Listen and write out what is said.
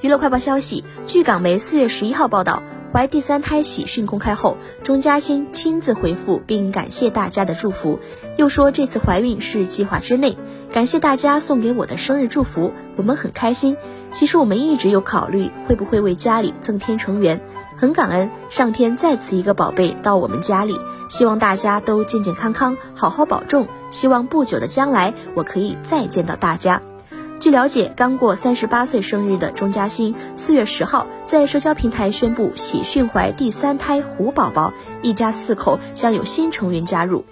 娱乐快报消息，据港媒四月十一号报道，怀第三胎喜讯公开后，钟嘉欣亲自回复并感谢大家的祝福，又说这次怀孕是计划之内，感谢大家送给我的生日祝福，我们很开心。其实我们一直有考虑会不会为家里增添成员，很感恩上天再次一个宝贝到我们家里，希望大家都健健康康，好好保重。希望不久的将来我可以再见到大家。据了解，刚过三十八岁生日的钟嘉欣，四月十号在社交平台宣布喜讯怀第三胎虎宝宝，一家四口将有新成员加入。